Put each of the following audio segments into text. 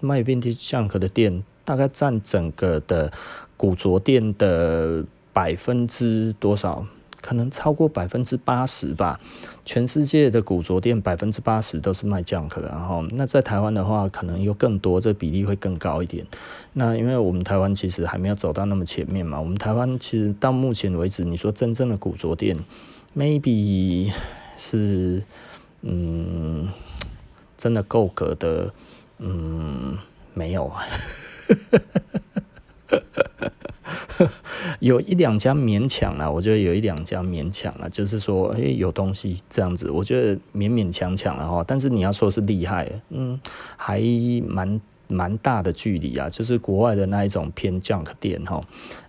卖 Vintage Junk 的店，大概占整个的古着店的百分之多少？可能超过百分之八十吧。全世界的古着店百分之八十都是卖 Junk 的，然后那在台湾的话，可能有更多，这比例会更高一点。那因为我们台湾其实还没有走到那么前面嘛，我们台湾其实到目前为止，你说真正的古着店，maybe 是嗯，真的够格的，嗯，没有。有一两家勉强了，我觉得有一两家勉强了，就是说，诶、有东西这样子，我觉得勉勉强强了哈。但是你要说是厉害，嗯，还蛮蛮大的距离啊。就是国外的那一种偏 junk 店哈，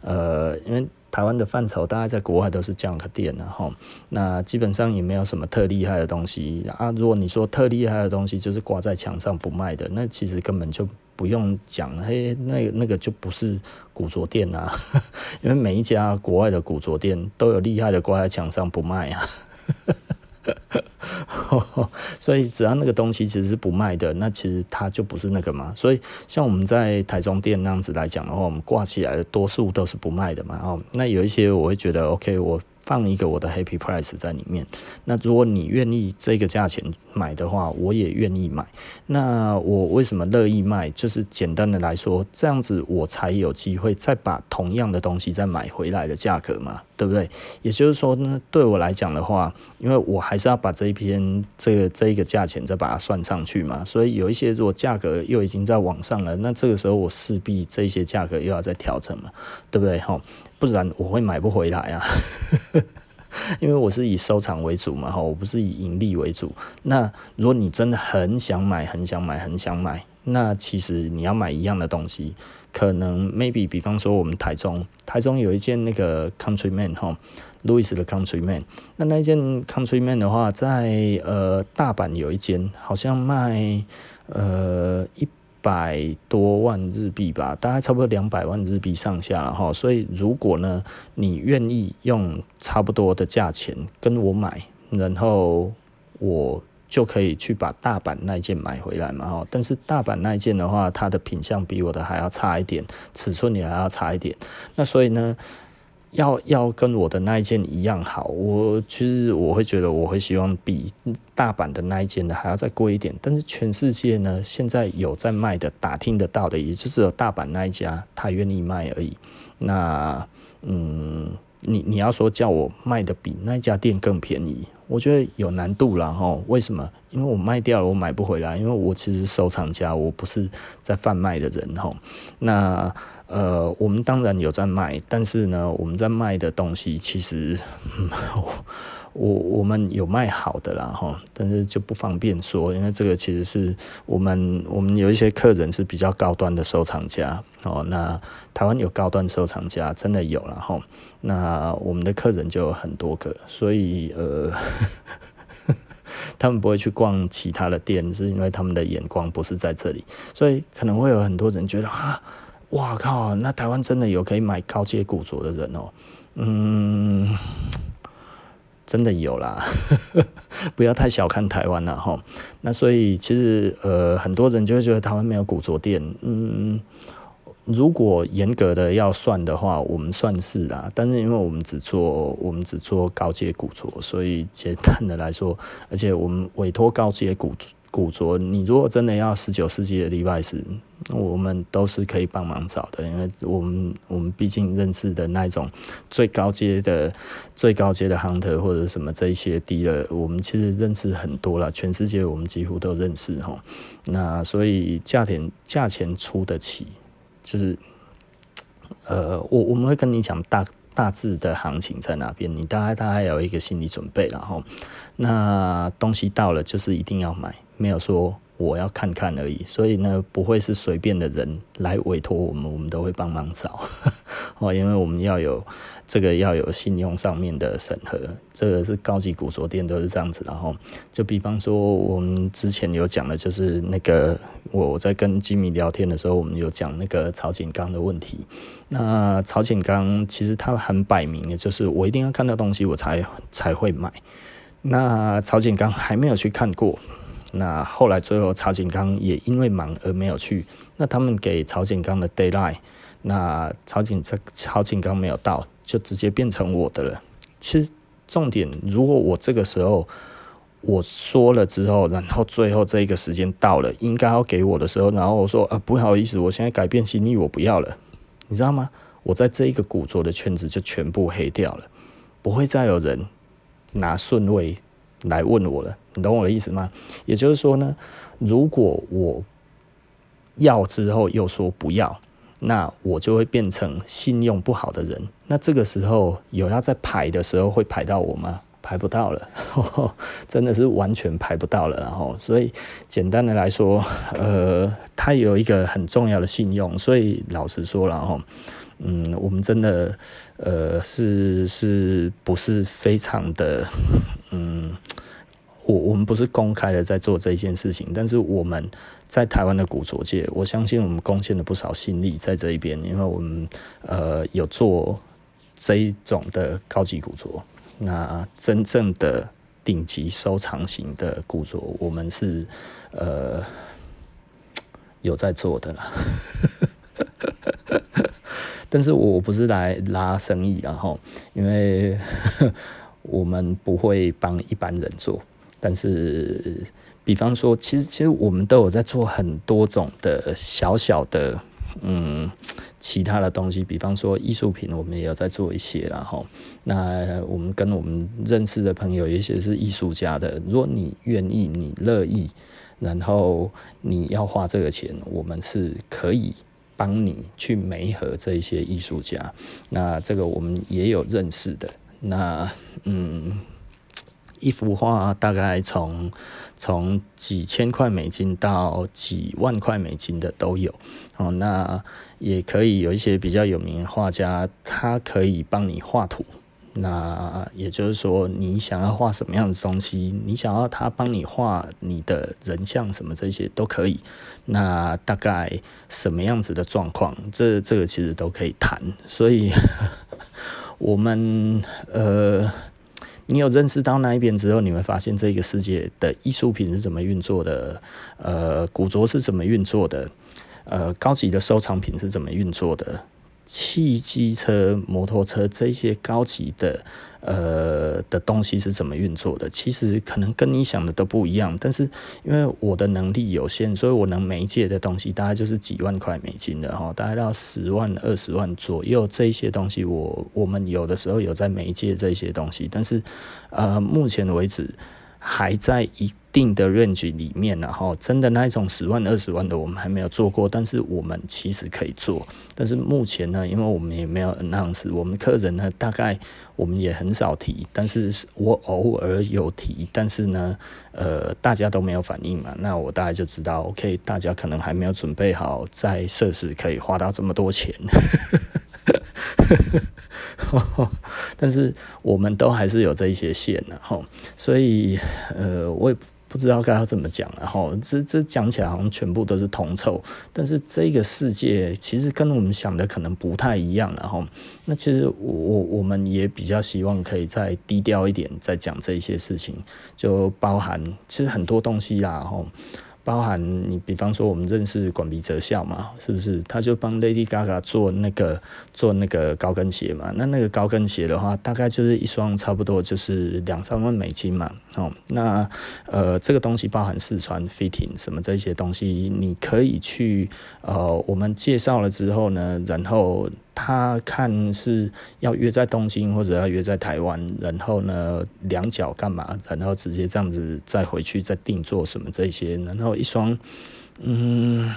呃，因为台湾的范畴大概在国外都是 junk 店然后，那基本上也没有什么特厉害的东西啊。如果你说特厉害的东西，就是挂在墙上不卖的，那其实根本就。不用讲，嘿，那那个就不是古着店啊，因为每一家国外的古着店都有厉害的挂在墙上不卖啊，所以只要那个东西其实是不卖的，那其实它就不是那个嘛。所以像我们在台中店那样子来讲的话，我们挂起来的多数都是不卖的嘛。哦，那有一些我会觉得 OK，我。放一个我的 Happy Price 在里面，那如果你愿意这个价钱买的话，我也愿意买。那我为什么乐意卖？就是简单的来说，这样子我才有机会再把同样的东西再买回来的价格嘛，对不对？也就是说呢，对我来讲的话，因为我还是要把这一篇这个这一个价钱再把它算上去嘛，所以有一些如果价格又已经在往上了，那这个时候我势必这些价格又要再调整嘛，对不对？吼。不然我会买不回来啊，因为我是以收藏为主嘛，哈，我不是以盈利为主。那如果你真的很想买，很想买，很想买，那其实你要买一样的东西，可能 maybe 比方说我们台中，台中有一件那个 Countryman 哈，Louis 的 Countryman，那那一件 Countryman 的话，在呃大阪有一间，好像卖呃一。百多万日币吧，大概差不多两百万日币上下了哈。所以如果呢，你愿意用差不多的价钱跟我买，然后我就可以去把大阪那件买回来嘛哈。但是大阪那件的话，它的品相比我的还要差一点，尺寸也还要差一点。那所以呢，要要跟我的那一件一样好，我其实我会觉得我会希望比大阪的那一件的还要再贵一点。但是全世界呢，现在有在卖的，打听得到的，也就只有大阪那一家他愿意卖而已。那嗯，你你要说叫我卖的比那家店更便宜，我觉得有难度了哈。为什么？因为我卖掉了，我买不回来。因为我其实收藏家，我不是在贩卖的人哈。那。呃，我们当然有在卖，但是呢，我们在卖的东西其实，我 我，们有卖好的啦哈，但是就不方便说，因为这个其实是我们我们有一些客人是比较高端的收藏家哦，那台湾有高端收藏家真的有了哈，那我们的客人就有很多个，所以呃，他们不会去逛其他的店，是因为他们的眼光不是在这里，所以可能会有很多人觉得啊。哇靠！那台湾真的有可以买高阶古着的人哦，嗯，真的有啦，不要太小看台湾了哈。那所以其实呃，很多人就会觉得台湾没有古着店，嗯，如果严格的要算的话，我们算是啦，但是因为我们只做我们只做高阶古着，所以简单的来说，而且我们委托高阶古古着，你如果真的要十九世纪的 Levi's。我们都是可以帮忙找的，因为我们我们毕竟认识的那种最高阶的最高阶的 hunter 或者什么这一些 dealer，我们其实认识很多了，全世界我们几乎都认识哈。那所以价钱价钱出得起，就是呃，我我们会跟你讲大大致的行情在哪边，你大概大概有一个心理准备，然后那东西到了就是一定要买，没有说。我要看看而已，所以呢，不会是随便的人来委托我们，我们都会帮忙找 哦，因为我们要有这个要有信用上面的审核，这个是高级古着店都是这样子。然后就比方说，我们之前有讲的，就是那个我在跟吉米聊天的时候，我们有讲那个曹锦刚的问题。那曹锦刚其实他很摆明的，就是我一定要看到东西，我才才会买。那曹锦刚还没有去看过。那后来最后曹景刚也因为忙而没有去。那他们给曹景刚的 deadline，那曹景这曹景刚没有到，就直接变成我的了。其实重点，如果我这个时候我说了之后，然后最后这一个时间到了，应该要给我的时候，然后我说啊不好意思，我现在改变心意，我不要了，你知道吗？我在这一个古着的圈子就全部黑掉了，不会再有人拿顺位来问我了，你懂我的意思吗？也就是说呢，如果我要之后又说不要，那我就会变成信用不好的人。那这个时候有要在排的时候会排到我吗？排不到了，真的是完全排不到了。然后，所以简单的来说，呃，他有一个很重要的信用。所以老实说，然后，嗯，我们真的，呃，是是不是非常的，嗯，我我们不是公开的在做这件事情，但是我们在台湾的古着界，我相信我们贡献了不少心力在这一边，因为我们呃有做这一种的高级古着。那真正的顶级收藏型的古着，我们是呃有在做的啦。但是我不是来拉生意，然后因为 我们不会帮一般人做。但是，比方说，其实其实我们都有在做很多种的小小的嗯。其他的东西，比方说艺术品，我们也有在做一些，然后那我们跟我们认识的朋友，有一些是艺术家的。如果你愿意，你乐意，然后你要花这个钱，我们是可以帮你去媒合这一些艺术家。那这个我们也有认识的。那嗯，一幅画大概从从几千块美金到几万块美金的都有。哦，那。也可以有一些比较有名的画家，他可以帮你画图。那也就是说，你想要画什么样的东西，你想要他帮你画你的人像什么这些都可以。那大概什么样子的状况，这这个其实都可以谈。所以，我们呃，你有认识到那一边之后，你会发现这个世界的艺术品是怎么运作的，呃，古着是怎么运作的。呃，高级的收藏品是怎么运作的？汽机车、摩托车这些高级的呃的东西是怎么运作的？其实可能跟你想的都不一样。但是因为我的能力有限，所以我能媒介的东西大概就是几万块美金的哈，大概到十万、二十万左右这些东西我，我们有的时候有在媒介这些东西，但是呃，目前为止。还在一定的 range 里面，然后真的那一种十万二十万的我们还没有做过，但是我们其实可以做。但是目前呢，因为我们也没有 announce，我们客人呢大概我们也很少提，但是我偶尔有提，但是呢，呃，大家都没有反应嘛，那我大概就知道，OK，大家可能还没有准备好在设施可以花到这么多钱。但是我们都还是有这一些线的哈，所以呃，我也不知道该要怎么讲，然后这这讲起来好像全部都是铜臭，但是这个世界其实跟我们想的可能不太一样，然后那其实我我我们也比较希望可以再低调一点，再讲这一些事情，就包含其实很多东西啦，哈。包含你，比方说我们认识管鼻哲孝嘛，是不是？他就帮 Lady Gaga 做那个做那个高跟鞋嘛。那那个高跟鞋的话，大概就是一双差不多就是两三万美金嘛。哦，那呃，这个东西包含试穿、fitting 什么这些东西，你可以去呃，我们介绍了之后呢，然后。他看是要约在东京或者要约在台湾，然后呢，两脚干嘛？然后直接这样子再回去再定做什么这些，然后一双，嗯，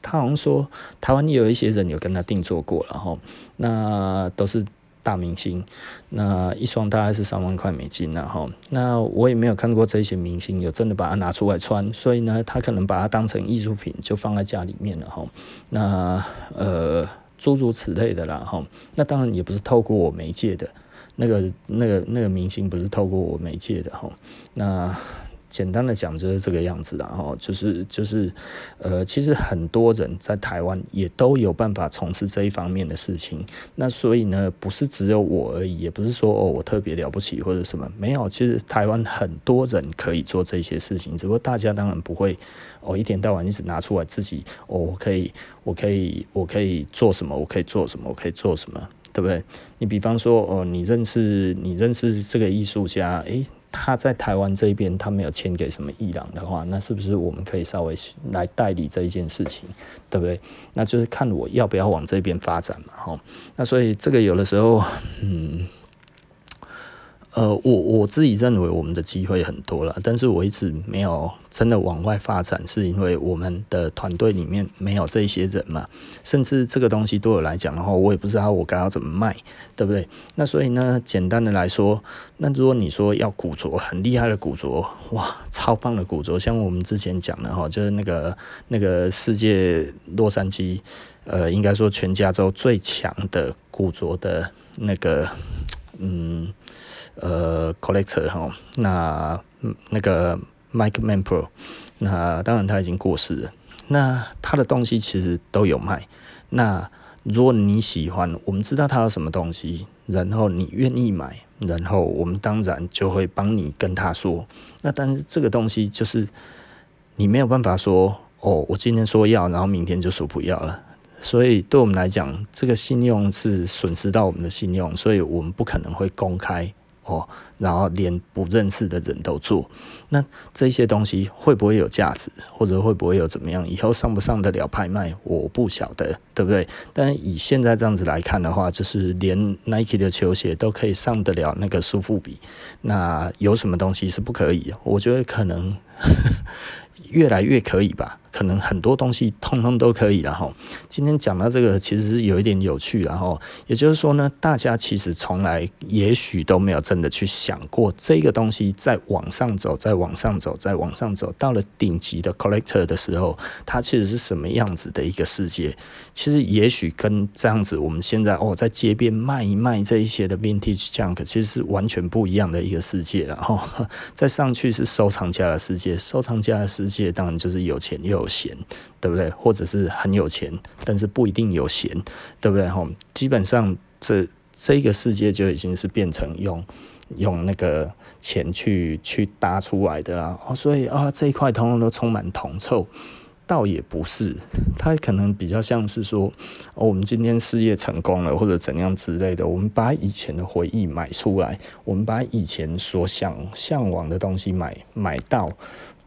他好像说台湾也有一些人有跟他定做过，然后那都是大明星，那一双大概是三万块美金，然后那我也没有看过这些明星有真的把它拿出来穿，所以呢，他可能把它当成艺术品就放在家里面了哈，那呃。诸如此类的啦，哈，那当然也不是透过我媒介的，那个、那个、那个明星不是透过我媒介的，哈，那简单的讲就是这个样子啦，哈，就是就是，呃，其实很多人在台湾也都有办法从事这一方面的事情。那所以呢，不是只有我而已，也不是说哦我特别了不起或者什么，没有。其实台湾很多人可以做这些事情，只不过大家当然不会哦一天到晚一直拿出来自己哦，我可以，我可以，我可以做什么，我可以做什么，我可以做什么，对不对？你比方说哦，你认识你认识这个艺术家，诶。他在台湾这边，他没有签给什么伊朗的话，那是不是我们可以稍微来代理这一件事情，对不对？那就是看我要不要往这边发展嘛，吼。那所以这个有的时候，嗯。呃，我我自己认为我们的机会很多了，但是我一直没有真的往外发展，是因为我们的团队里面没有这些人嘛，甚至这个东西对我来讲的话，我也不知道我该要怎么卖，对不对？那所以呢，简单的来说，那如果你说要古着，很厉害的古着，哇，超棒的古着，像我们之前讲的哈，就是那个那个世界洛杉矶，呃，应该说全加州最强的古着的那个，嗯。呃，collector 哈，那那个 Mike Manpro，那当然他已经过世了。那他的东西其实都有卖。那如果你喜欢，我们知道他有什么东西，然后你愿意买，然后我们当然就会帮你跟他说。那但是这个东西就是你没有办法说哦，我今天说要，然后明天就说不要了。所以对我们来讲，这个信用是损失到我们的信用，所以我们不可能会公开。哦，然后连不认识的人都做，那这些东西会不会有价值，或者会不会有怎么样？以后上不上得了拍卖，我不晓得，对不对？但以现在这样子来看的话，就是连 Nike 的球鞋都可以上得了那个苏富比，那有什么东西是不可以？我觉得可能 越来越可以吧。可能很多东西通通都可以，然后今天讲到这个其实是有一点有趣，然后也就是说呢，大家其实从来也许都没有真的去想过这个东西在往上走，在往上走，在往上走，到了顶级的 collector 的时候，它其实是什么样子的一个世界？其实也许跟这样子我们现在哦在街边卖一卖这一些的 vintage junk，其实是完全不一样的一个世界，然后 再上去是收藏家的世界，收藏家的世界当然就是有钱又有闲，对不对？或者是很有钱，但是不一定有闲，对不对？哈，基本上这这个世界就已经是变成用用那个钱去去搭出来的啦。哦，所以啊，这一块通通都充满铜臭，倒也不是，它可能比较像是说，哦，我们今天事业成功了，或者怎样之类的，我们把以前的回忆买出来，我们把以前所想向往的东西买买到，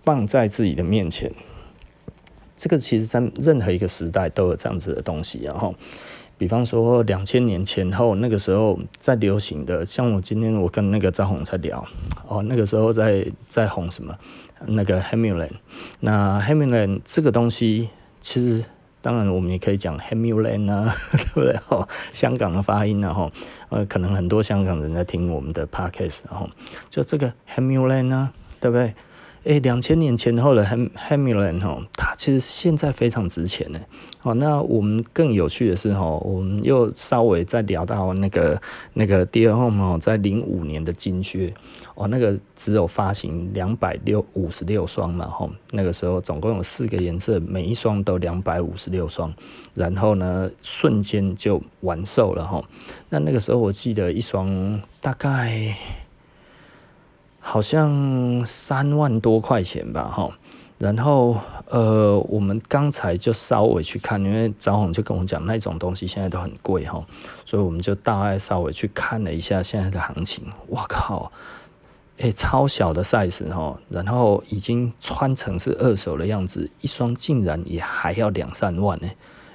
放在自己的面前。这个其实，在任何一个时代都有这样子的东西，然后，比方说两千年前后那个时候在流行的，像我今天我跟那个张红在聊，哦，那个时候在在红什么，那个 hamilane 那 hamilane 这个东西，其实当然我们也可以讲 hamilane 啊，对不对？哦，香港的发音，然后呃，可能很多香港人在听我们的 Podcast，然后就这个 hamilane 啊，对不对？诶，两千年前后的 Hemulane 哈，它其实现在非常值钱呢。哦，那我们更有趣的是哈，我们又稍微再聊到那个那个 Dear Home 哦，在零五年的金靴哦，那个只有发行两百六五十六双嘛哈，那个时候总共有四个颜色，每一双都两百五十六双，然后呢，瞬间就完售了哈。那那个时候我记得一双大概。好像三万多块钱吧，哈，然后呃，我们刚才就稍微去看，因为张红就跟我讲那种东西现在都很贵哈，所以我们就大概稍微去看了一下现在的行情。我靠，诶、超小的 size 哈，然后已经穿成是二手的样子，一双竟然也还要两三万呢。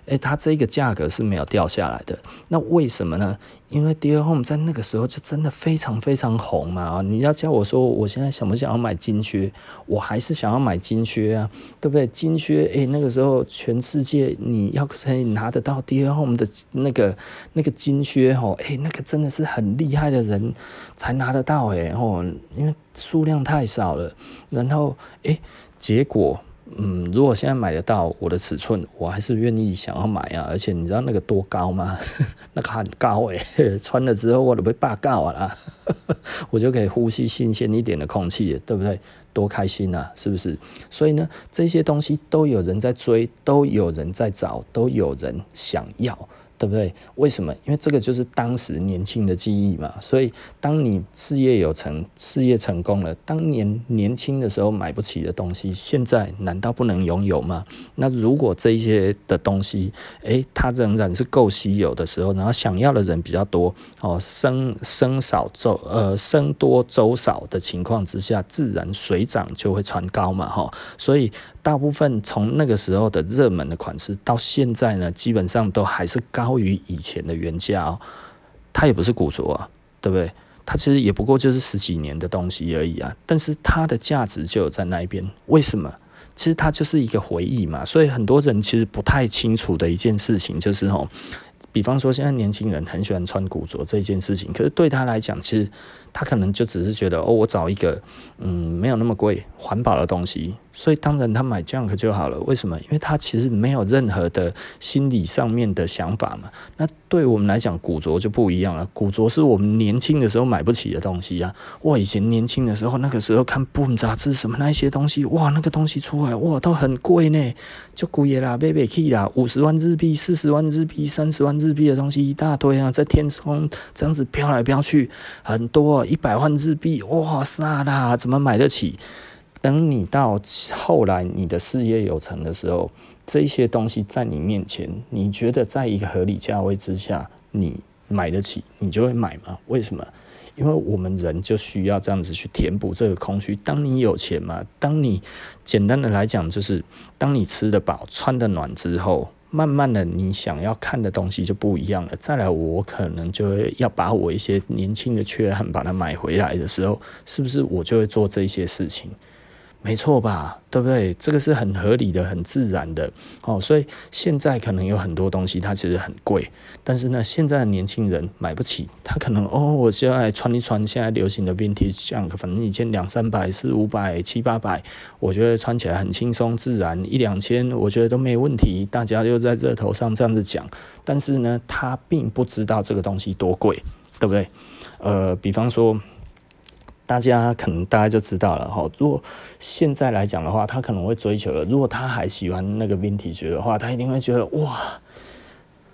诶，它这个价格是没有掉下来的，那为什么呢？因为 Dear Home 在那个时候就真的非常非常红嘛。你要叫我说，我现在想不想要买金靴？我还是想要买金靴啊，对不对？金靴，诶，那个时候全世界你要可以拿得到 Dear Home 的那个那个金靴吼，诶，那个真的是很厉害的人才拿得到诶，吼，因为数量太少了。然后，诶，结果。嗯，如果现在买得到我的尺寸，我还是愿意想要买啊。而且你知道那个多高吗？那个很高诶、穿了之后我都被霸告了，我就可以呼吸新鲜一点的空气，对不对？多开心啊，是不是？所以呢，这些东西都有人在追，都有人在找，都有人想要。对不对？为什么？因为这个就是当时年轻的记忆嘛。所以，当你事业有成、事业成功了，当年年轻的时候买不起的东西，现在难道不能拥有吗？那如果这些的东西，诶，它仍然是够稀有的时候，然后想要的人比较多，哦，生生少周呃生多周少的情况之下，自然水涨就会船高嘛，哈、所以。大部分从那个时候的热门的款式到现在呢，基本上都还是高于以前的原价哦。它也不是古着啊，对不对？它其实也不过就是十几年的东西而已啊。但是它的价值就有在那一边。为什么？其实它就是一个回忆嘛。所以很多人其实不太清楚的一件事情就是哦，比方说现在年轻人很喜欢穿古着这件事情，可是对他来讲，其实他可能就只是觉得哦，我找一个嗯没有那么贵环保的东西。所以当然他买 Junk 就好了，为什么？因为他其实没有任何的心理上面的想法嘛。那对我们来讲，古着就不一样了。古着是我们年轻的时候买不起的东西啊。哇，以前年轻的时候，那个时候看本杂志什么那一些东西，哇，那个东西出来哇都很贵呢，就贵啦，买不起啦，五十万日币、四十万日币、三十万日币的东西一大堆啊，在天空这样子飘来飘去，很多一百万日币，哇塞啦，怎么买得起？等你到后来你的事业有成的时候，这些东西在你面前，你觉得在一个合理价位之下，你买得起，你就会买吗？为什么？因为我们人就需要这样子去填补这个空虚。当你有钱嘛，当你简单的来讲，就是当你吃得饱、穿得暖之后，慢慢的你想要看的东西就不一样了。再来，我可能就会要把我一些年轻的缺憾把它买回来的时候，是不是我就会做这些事情？没错吧，对不对？这个是很合理的、很自然的哦。所以现在可能有很多东西它其实很贵，但是呢，现在的年轻人买不起，他可能哦，我就来穿一穿现在流行的 vintage junk，反正一件两三百、四五百、七八百，我觉得穿起来很轻松自然，一两千我觉得都没问题。大家就在热头上这样子讲，但是呢，他并不知道这个东西多贵，对不对？呃，比方说。大家可能大概就知道了哈。如果现在来讲的话，他可能会追求了。如果他还喜欢那个 Vintage 的话，他一定会觉得哇，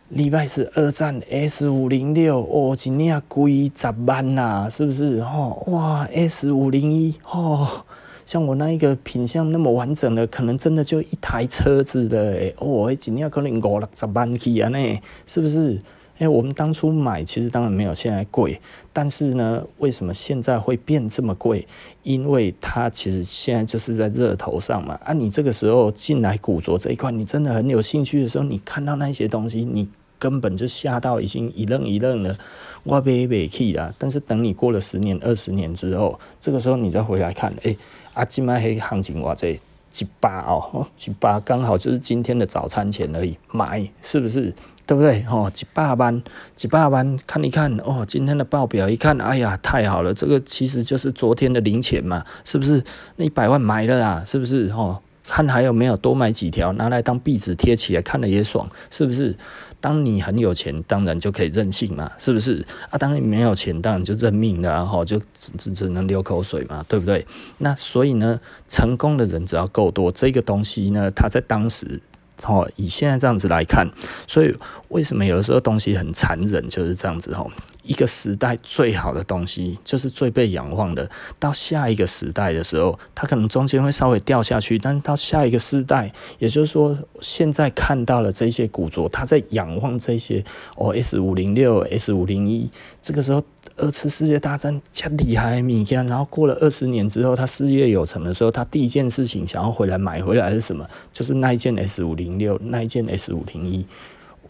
礼拜是二战 S 五零六哦，今年贵十万呐，是不是？吼，哇，S 五零一哦，像我那一个品相那么完整的，可能真的就一台车子的诶哦，今年可能五六十万起啊呢，是不是？哎，我们当初买其实当然没有现在贵，但是呢，为什么现在会变这么贵？因为它其实现在就是在热头上嘛。啊，你这个时候进来古着这一块，你真的很有兴趣的时候，你看到那些东西，你根本就吓到已经一愣一愣了，我买不起啦。但是等你过了十年、二十年之后，这个时候你再回来看，哎，啊，今麦黑行情哇这一百哦，一百刚好就是今天的早餐钱而已，买是不是？对不对？哦，几百万，几百万，看一看哦，今天的报表一看，哎呀，太好了，这个其实就是昨天的零钱嘛，是不是？那一百万买了啦，是不是？哦，看还有没有多买几条，拿来当壁纸贴起来，看了也爽，是不是？当你很有钱，当然就可以任性嘛，是不是？啊，当你没有钱，当然就认命了，然后就只只能流口水嘛，对不对？那所以呢，成功的人只要够多，这个东西呢，它在当时。哦，以现在这样子来看，所以为什么有的时候东西很残忍，就是这样子哦。一个时代最好的东西，就是最被仰望的。到下一个时代的时候，它可能中间会稍微掉下去，但是到下一个时代，也就是说，现在看到了这些古着，它在仰望这些哦，S 五零六、S 五零一，这个时候。二次世界大战加厉害米干，然后过了二十年之后，他事业有成的时候，他第一件事情想要回来买回来是什么？就是那一件 S 五零六，那一件 S 五零一，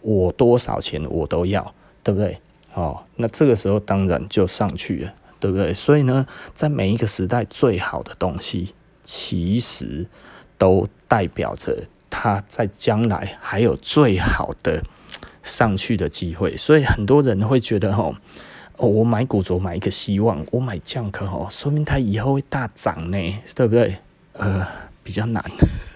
我多少钱我都要，对不对？哦，那这个时候当然就上去了，对不对？所以呢，在每一个时代，最好的东西其实都代表着它在将来还有最好的上去的机会。所以很多人会觉得，哦。哦，我买古着买一个希望，我买 Junk 哦，说明它以后会大涨呢，对不对？呃，比较难。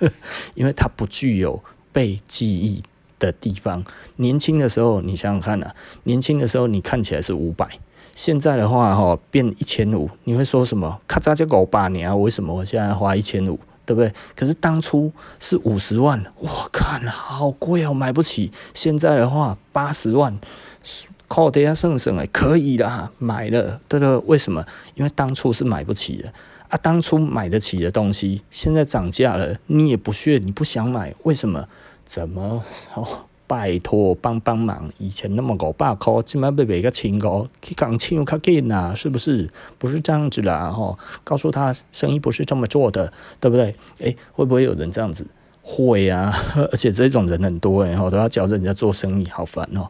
因为它不具有被记忆的地方。年轻的时候，你想想看啊，年轻的时候你看起来是五百，现在的话哈变一千五，你会说什么？咔嚓就狗八年啊？为什么我现在花一千五？对不对？可是当初是五十万，我看好贵哦，买不起。现在的话八十万，靠底下省省哎，可以啦，买了，对不对？为什么？因为当初是买不起的啊，当初买得起的东西，现在涨价了，你也不屑，你不想买，为什么？怎么？哦拜托帮帮忙！以前那么五百块，今晚被卖个千块，去港抢较紧呐，是不是？不是这样子啦，吼！告诉他生意不是这么做的，对不对？诶、会不会有人这样子？会啊，而且这种人很多诶，吼，都要教人家做生意，好烦哦。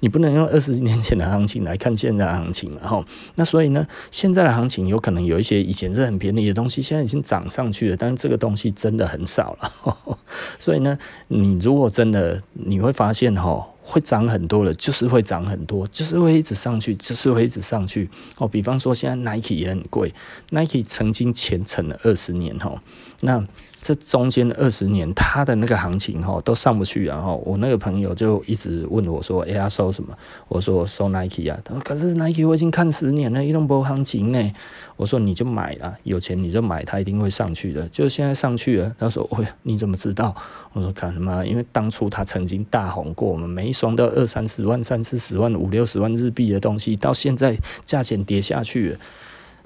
你不能用二十年前的行情来看现在的行情，然后那所以呢，现在的行情有可能有一些以前是很便宜的东西，现在已经涨上去了，但是这个东西真的很少了。所以呢，你如果真的你会发现哈，会涨很多了，就是会涨很多，就是会一直上去，就是会一直上去。哦，比方说现在 Nike 也很贵，Nike 曾经前程了二十年哈，那。这中间二十年，他的那个行情哈都上不去，然后我那个朋友就一直问我说：“哎呀，收什么？”我说：“收 Nike 啊。”他说：“可是 Nike 我已经看十年了，一动波行情呢。”我说：“你就买了，有钱你就买，它一定会上去的。就现在上去了。”他说：“喂，你怎么知道？”我说：“看什么？因为当初他曾经大红过，我们每一双都二三十万、三四十万、五六十万日币的东西，到现在价钱跌下去了。”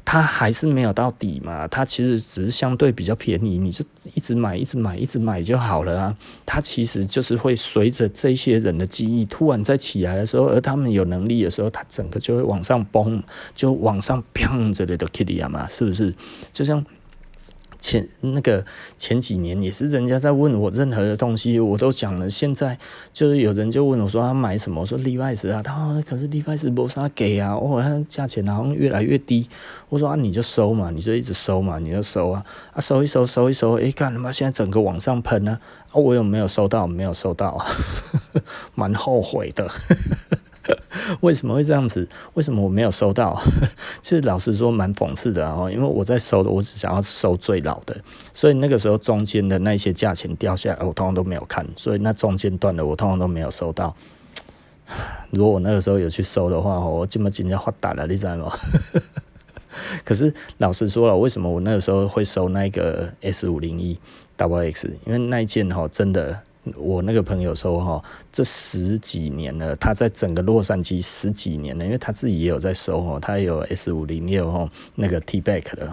它还是没有到底嘛，它其实只是相对比较便宜，你就一直买，一直买，一直买就好了啊。它其实就是会随着这些人的记忆突然再起来的时候，而他们有能力的时候，它整个就会往上崩，就往上砰之类的 Kitty 嘛，是不是？就像。前那个前几年也是人家在问我任何的东西，我都讲了。现在就是有人就问我说他买什么，我说 Levi's 啊，他说可是 Levi's 没啥给啊，我哦，他价钱好像越来越低。我说啊，你就收嘛，你就一直收嘛，你就收啊，啊收一收收一收，哎，干他妈现在整个往上喷呢，啊，我有没有收到？没有收到，蛮后悔的。为什么会这样子？为什么我没有收到？其实老实说蛮讽刺的哦，因为我在收的，我只想要收最老的，所以那个时候中间的那些价钱掉下来，我通常都没有看，所以那中间段的我通常都没有收到。如果我那个时候有去收的话，我这么今天发达了，你知道吗？可是老实说了，为什么我那个时候会收那个 S 五零一 W X？因为那一件哈真的。我那个朋友说哈，这十几年了，他在整个洛杉矶十几年了，因为他自己也有在收哈，他有 S 五零六哈，那个 T back 的，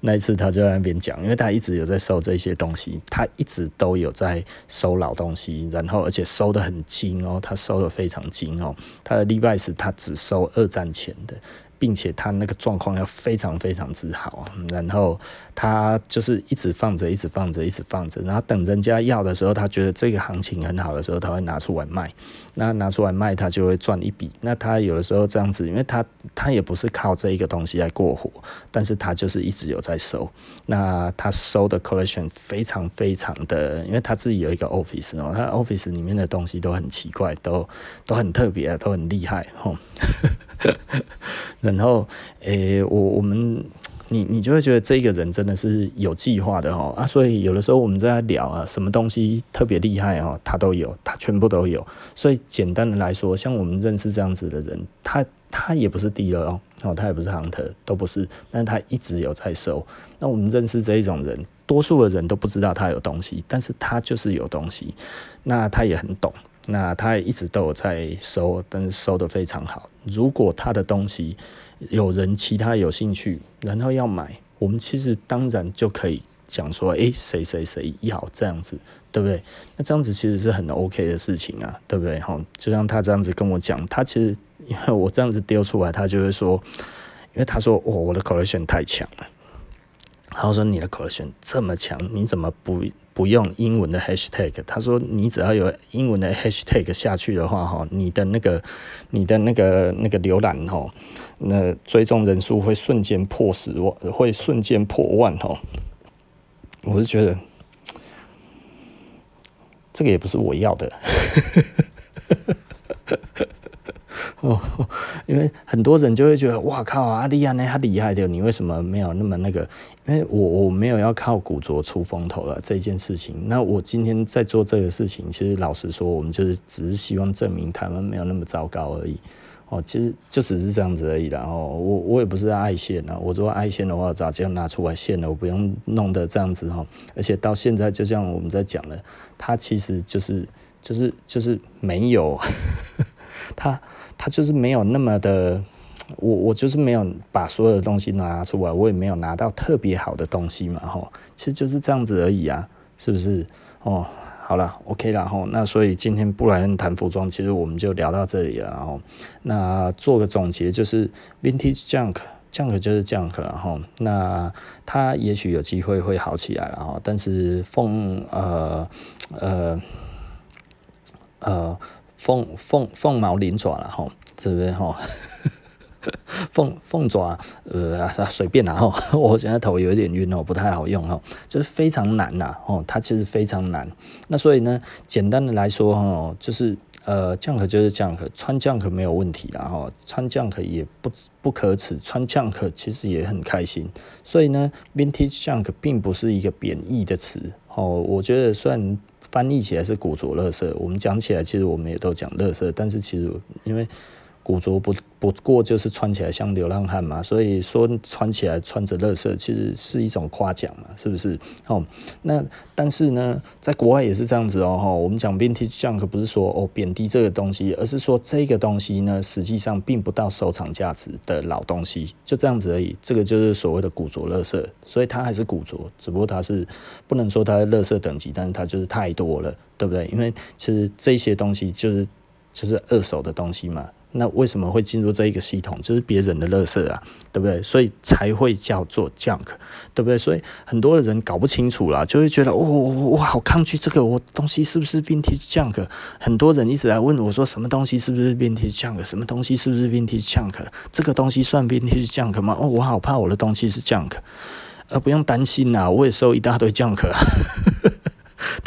那一次他就在那边讲，因为他一直有在收这些东西，他一直都有在收老东西，然后而且收得很精哦，他收得非常精哦，他的 Levi's 他只收二战前的。并且他那个状况要非常非常之好，然后他就是一直放着，一直放着，一直放着，然后等人家要的时候，他觉得这个行情很好的时候，他会拿出来卖。那拿出来卖，他就会赚一笔。那他有的时候这样子，因为他他也不是靠这一个东西来过活，但是他就是一直有在收。那他收的 collection 非常非常的，因为他自己有一个 office 哦，他 office 里面的东西都很奇怪，都都很特别，都很厉害吼。然后，诶、我我们，你你就会觉得这个人真的是有计划的哦啊，所以有的时候我们在聊啊，什么东西特别厉害哦，他都有，他全部都有。所以简单的来说，像我们认识这样子的人，他他也不是 dealer 哦，哦，他也不是 hunter，都不是，但他一直有在收。那我们认识这一种人，多数的人都不知道他有东西，但是他就是有东西，那他也很懂。那他也一直都有在收，但是收得非常好。如果他的东西有人其他有兴趣，然后要买，我们其实当然就可以讲说，诶，谁谁谁要这样子，对不对？那这样子其实是很 OK 的事情啊，对不对？哈，就像他这样子跟我讲，他其实因为我这样子丢出来，他就会说，因为他说，哦，我的 collection 太强了。然后说你的 collection 这么强，你怎么不不用英文的 hashtag？他说你只要有英文的 hashtag 下去的话，哈，你的那个你的那个那个浏览哈，那追踪人数会瞬间破十万，会瞬间破万哈。我是觉得这个也不是我要的。哦，因为很多人就会觉得，哇靠，阿利亚那他厉害的，你为什么没有那么那个？因为我我没有要靠古着出风头了这件事情。那我今天在做这个事情，其实老实说，我们就是只是希望证明台湾没有那么糟糕而已。哦，其实就只是这样子而已啦。哦，我我也不是爱现啊。我如果爱现的话，早就拿出来现了，我不用弄得这样子哈。而且到现在，就像我们在讲的，他其实就是就是就是没有，他他就是没有那么的。我我就是没有把所有的东西拿出来，我也没有拿到特别好的东西嘛。哈，其实就是这样子而已啊，是不是？哦。好了，OK 了哈。那所以今天布莱恩谈服装，其实我们就聊到这里了。然后，那做个总结，就是 Vintage Junk，Junk 就是 Junk 了哈。那它也许有机会会好起来了哈。但是凤呃呃呃凤凤凤毛麟爪了哈，是不是哈？凤凤爪，呃，随便啦哈，我现在头有点晕哦，不太好用哈，就是非常难呐哦，它其实非常难。那所以呢，简单的来说哈，就是呃，Junk 就是 Junk，穿 Junk 没有问题啦哈，穿 Junk 也不不可耻，穿 Junk 其实也很开心。所以呢，Vintage Junk 并不是一个贬义的词哦，我觉得虽然翻译起来是古着乐色，我们讲起来其实我们也都讲乐色，但是其实因为。古着不不过就是穿起来像流浪汉嘛，所以说穿起来穿着乐色其实是一种夸奖嘛，是不是？哦，那但是呢，在国外也是这样子哦。哈，我们讲 vintage junk 不是说哦贬低这个东西，而是说这个东西呢，实际上并不到收藏价值的老东西，就这样子而已。这个就是所谓的古着乐色，所以它还是古着，只不过它是不能说它的乐色等级，但是它就是太多了，对不对？因为其实这些东西就是就是二手的东西嘛。那为什么会进入这一个系统？就是别人的垃圾啊，对不对？所以才会叫做 junk，对不对？所以很多的人搞不清楚啦，就会觉得哦，我我好抗拒这个，我东西是不是 vintage junk？很多人一直来问我说，什么东西是不是 vintage junk？什么东西是不是 vintage junk？这个东西算 vintage junk 吗？哦，我好怕我的东西是 junk，呃，不用担心啦，我也收一大堆 junk。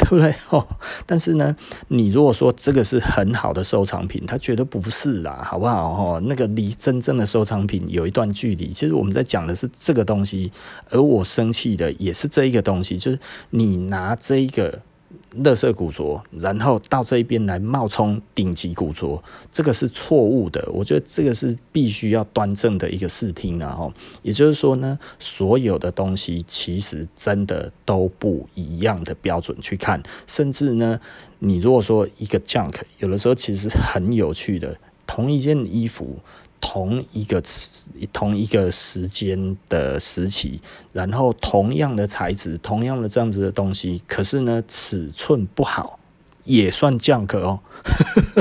对不对？哦，但是呢，你如果说这个是很好的收藏品，他觉得不是啦，好不好？哦，那个离真正的收藏品有一段距离。其实我们在讲的是这个东西，而我生气的也是这一个东西，就是你拿这一个。垃圾古着，然后到这一边来冒充顶级古着，这个是错误的。我觉得这个是必须要端正的一个视听然后。也就是说呢，所有的东西其实真的都不一样的标准去看，甚至呢，你如果说一个 junk，有的时候其实很有趣的，同一件衣服。同一个同一个时间的时期，然后同样的材质，同样的这样子的东西，可是呢，尺寸不好，也算降格哦。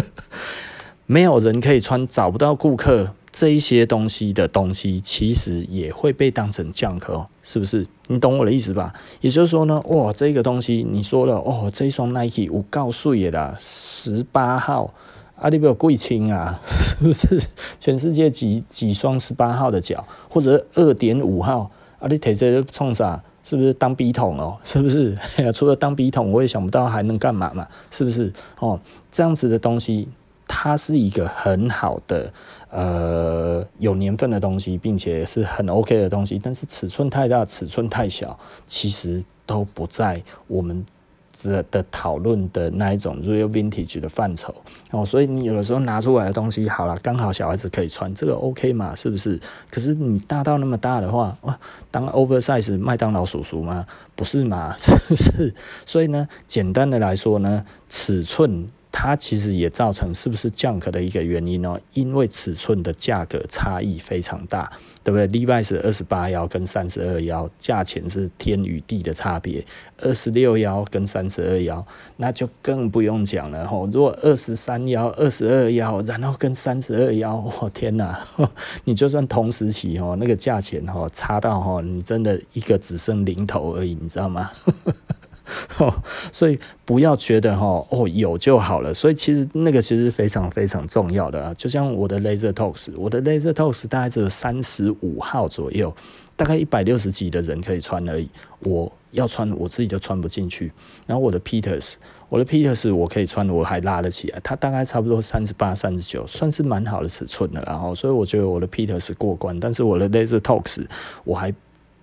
没有人可以穿，找不到顾客，这一些东西的东西，其实也会被当成降格哦，是不是？你懂我的意思吧？也就是说呢，哇，这个东西你说了，哦，这一双 Nike 我告诉你啦，十八号。阿里比有贵亲啊，是不是？全世界几几双十八号的脚，或者二点五号？阿里提这冲啥？是不是当笔筒哦？是不是？除了当笔筒，我也想不到还能干嘛嘛？是不是？哦，这样子的东西，它是一个很好的呃有年份的东西，并且是很 OK 的东西，但是尺寸太大，尺寸太小，其实都不在我们。的的讨论的那一种 real vintage 的范畴哦，所以你有的时候拿出来的东西好了，刚好小孩子可以穿，这个 OK 嘛？是不是？可是你大到那么大的话，哇，当 oversize 麦当劳叔叔吗？不是嘛？是不是？所以呢，简单的来说呢，尺寸。它其实也造成是不是 junk 的一个原因哦，因为尺寸的价格差异非常大，对不对？Levi's 二十八幺跟三十二幺，价钱是天与地的差别。二十六幺跟三十二幺，那就更不用讲了吼。如果二十三幺、二十二幺，然后跟三十二幺，我天哪！你就算同时期哦，那个价钱哦差到哦，你真的一个只剩零头而已，你知道吗？所以不要觉得哈哦有就好了，所以其实那个其实非常非常重要的啊，就像我的 Laser Tox，我的 Laser Tox 大概只有三十五号左右，大概一百六十几的人可以穿而已，我要穿我自己都穿不进去。然后我的 Peters，我的 Peters 我可以穿，我还拉得起来，它大概差不多三十八、三十九，算是蛮好的尺寸的。然后所以我觉得我的 Peters 过关，但是我的 Laser Tox 我还。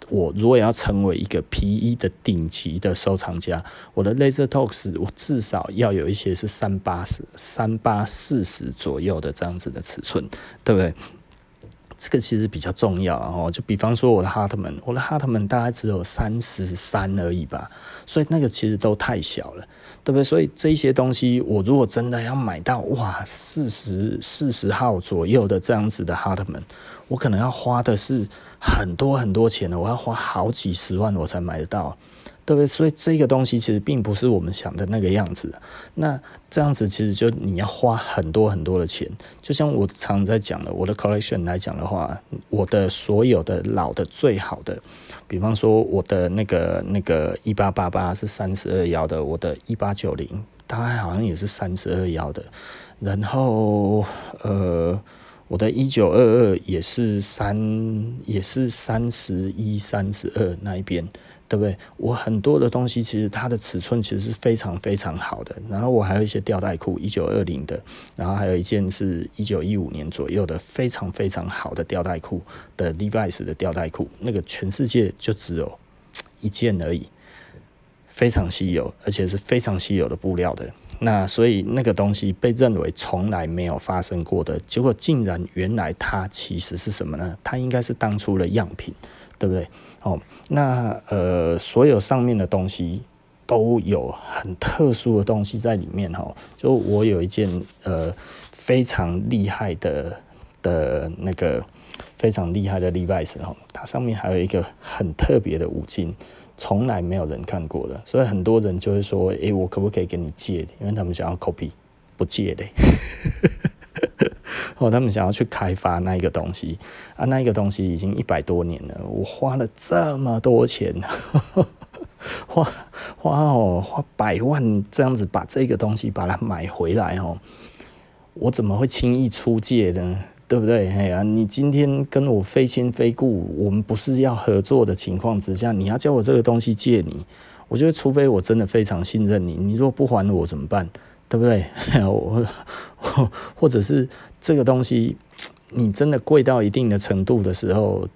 我如果要成为一个皮衣的顶级的收藏家，我的 Laser Tox 我至少要有一些是三八十、三八四十左右的这样子的尺寸，对不对？这个其实比较重要，然后就比方说我的 Hartman，我的 Hartman 大概只有三十三而已吧，所以那个其实都太小了，对不对？所以这些东西我如果真的要买到哇四十四十号左右的这样子的 Hartman，。我可能要花的是很多很多钱的，我要花好几十万我才买得到，对不对？所以这个东西其实并不是我们想的那个样子。那这样子其实就你要花很多很多的钱。就像我常在讲的，我的 collection 来讲的话，我的所有的老的最好的，比方说我的那个那个一八八八是三十二幺的，我的一八九零大概好像也是三十二幺的，然后呃。我的一九二二也是三，也是三十一、三十二那一边，对不对？我很多的东西其实它的尺寸其实是非常非常好的。然后我还有一些吊带裤，一九二零的，然后还有一件是一九一五年左右的非常非常好的吊带裤的 Levi's 的吊带裤，那个全世界就只有一件而已，非常稀有，而且是非常稀有的布料的。那所以那个东西被认为从来没有发生过的，结果竟然原来它其实是什么呢？它应该是当初的样品，对不对？哦，那呃，所有上面的东西都有很特殊的东西在里面哈。就我有一件呃非常厉害的的那个非常厉害的 Levi's 哈，它上面还有一个很特别的五金。从来没有人看过的，所以很多人就会说：“诶、我可不可以给你借？”因为他们想要 copy，不借的。哦，他们想要去开发那一个东西啊，那一个东西已经一百多年了，我花了这么多钱，花花哦花百万这样子把这个东西把它买回来哦，我怎么会轻易出借呢？对不对？哎呀，你今天跟我非亲非故，我们不是要合作的情况之下，你要叫我这个东西借你，我觉得除非我真的非常信任你，你若不还我怎么办？对不对？我 或者是这个东西，你真的贵到一定的程度的时候。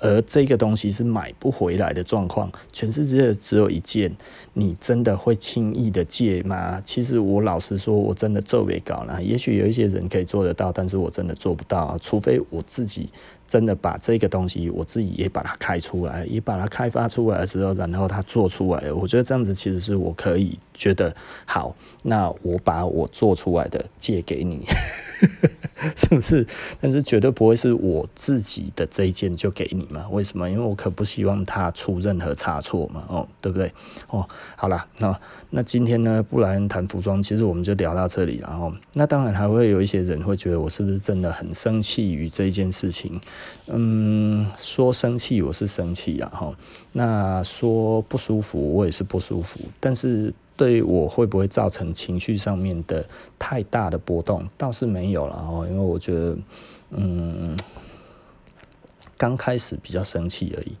而这个东西是买不回来的状况，全世界只有一件，你真的会轻易的借吗？其实我老实说，我真的做不到了。也许有一些人可以做得到，但是我真的做不到，除非我自己真的把这个东西，我自己也把它开出来，也把它开发出来的时候，然后它做出来，我觉得这样子其实是我可以觉得好，那我把我做出来的借给你。是不是？但是绝对不会是我自己的这一件就给你嘛？为什么？因为我可不希望他出任何差错嘛，哦，对不对？哦，好了，那那今天呢，布莱恩谈服装，其实我们就聊到这里，然后那当然还会有一些人会觉得我是不是真的很生气于这一件事情？嗯，说生气我是生气啊，哈，那说不舒服我也是不舒服，但是。对我会不会造成情绪上面的太大的波动，倒是没有了哦，因为我觉得，嗯，刚开始比较生气而已。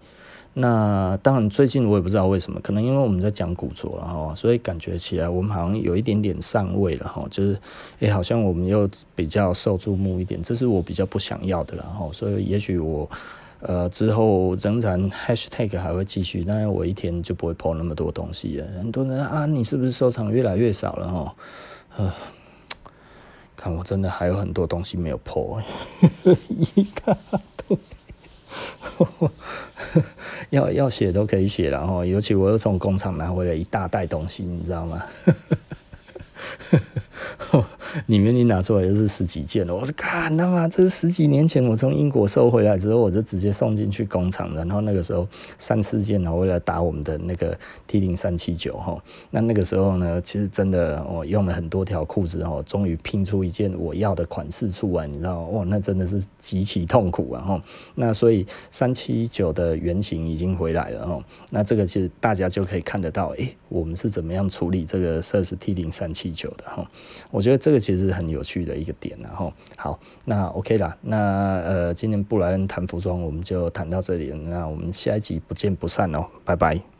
那当然，最近我也不知道为什么，可能因为我们在讲古着，然后所以感觉起来我们好像有一点点上位了哈，就是诶，好像我们又比较受注目一点，这是我比较不想要的，然后所以也许我。呃，之后仍然 hashtag 还会继续，那我一天就不会 po 那么多东西了。很多人啊，你是不是收藏越来越少了哈？呃，看我真的还有很多东西没有 po，一大堆，要要写都可以写了哈。尤其我又从工厂拿回来一大袋东西，你知道吗？里面你拿出来就是十几件了。我说看，他妈这是十几年前我从英国收回来之后，我就直接送进去工厂，然后那个时候三四件呢，为了打我们的那个 T 零三七九哈，那那个时候呢，其实真的我用了很多条裤子哦，终于拼出一件我要的款式出来，你知道哇，那真的是极其痛苦啊哈。那所以三七九的原型已经回来了哈，那这个其实大家就可以看得到，诶、我们是怎么样处理这个摄氏 T 零三七九的哈。我觉得这个这其实是很有趣的一个点然后好，那 OK 啦，那呃，今天布莱恩谈服装我们就谈到这里，那我们下一集不见不散哦，拜拜。